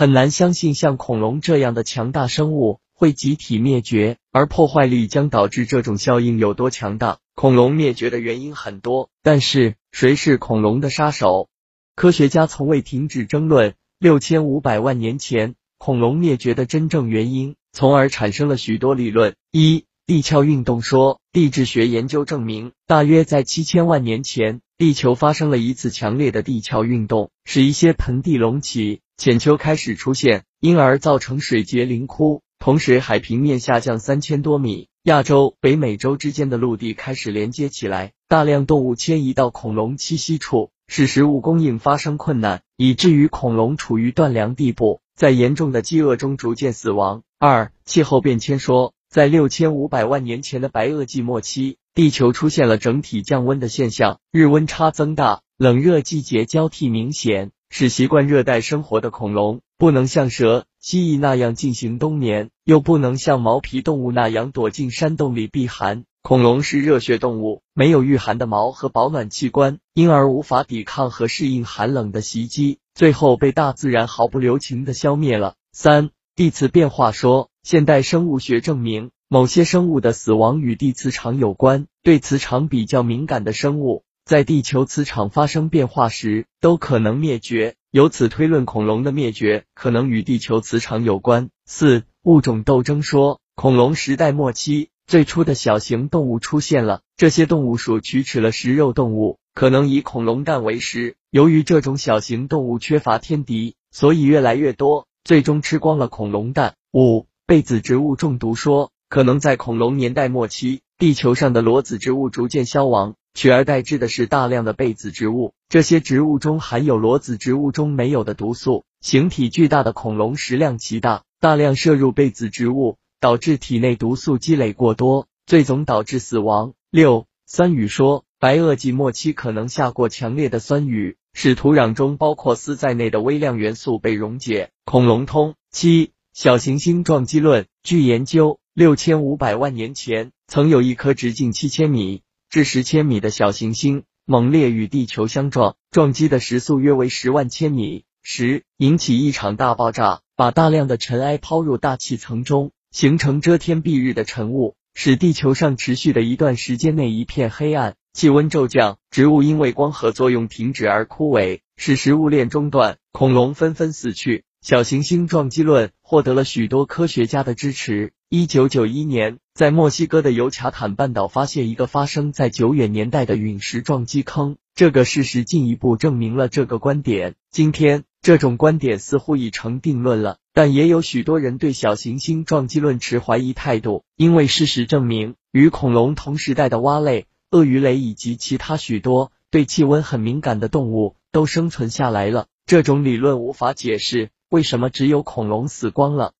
很难相信像恐龙这样的强大生物会集体灭绝，而破坏力将导致这种效应有多强大？恐龙灭绝的原因很多，但是谁是恐龙的杀手？科学家从未停止争论六千五百万年前恐龙灭绝的真正原因，从而产生了许多理论。一、地壳运动说，地质学研究证明，大约在七千万年前，地球发生了一次强烈的地壳运动，使一些盆地隆起。浅丘开始出现，因而造成水结林窟，同时海平面下降三千多米，亚洲、北美洲之间的陆地开始连接起来，大量动物迁移到恐龙栖息处，使食物供应发生困难，以至于恐龙处于断粮地步，在严重的饥饿中逐渐死亡。二、气候变迁说，在六千五百万年前的白垩纪末期，地球出现了整体降温的现象，日温差增大，冷热季节交替明显。使习惯热带生活的恐龙不能像蛇、蜥蜴那样进行冬眠，又不能像毛皮动物那样躲进山洞里避寒。恐龙是热血动物，没有御寒的毛和保暖器官，因而无法抵抗和适应寒冷的袭击，最后被大自然毫不留情的消灭了。三、地磁变化说，现代生物学证明，某些生物的死亡与地磁场有关，对磁场比较敏感的生物。在地球磁场发生变化时，都可能灭绝。由此推论，恐龙的灭绝可能与地球磁场有关。四、物种斗争说，恐龙时代末期，最初的小型动物出现了，这些动物属曲齿了食肉动物，可能以恐龙蛋为食。由于这种小型动物缺乏天敌，所以越来越多，最终吃光了恐龙蛋。五、被子植物中毒说，可能在恐龙年代末期，地球上的裸子植物逐渐消亡。取而代之的是大量的被子植物，这些植物中含有裸子植物中没有的毒素。形体巨大的恐龙食量极大，大量摄入被子植物，导致体内毒素积累过多，最终导致死亡。六酸雨说，白垩纪末期可能下过强烈的酸雨，使土壤中包括锶在内的微量元素被溶解。恐龙通七小行星撞击论，据研究，六千五百万年前曾有一颗直径七千米。至十千米的小行星猛烈与地球相撞，撞击的时速约为十万千米，时引起一场大爆炸，把大量的尘埃抛入大气层中，形成遮天蔽日的尘雾，使地球上持续的一段时间内一片黑暗，气温骤降，植物因为光合作用停止而枯萎，使食物链中断，恐龙纷纷死去。小行星撞击论获得了许多科学家的支持。一九九一年，在墨西哥的尤卡坦半岛发现一个发生在久远年代的陨石撞击坑，这个事实进一步证明了这个观点。今天，这种观点似乎已成定论了，但也有许多人对小行星撞击论持怀疑态度，因为事实证明，与恐龙同时代的蛙类、鳄鱼类以及其他许多对气温很敏感的动物都生存下来了。这种理论无法解释。为什么只有恐龙死光了？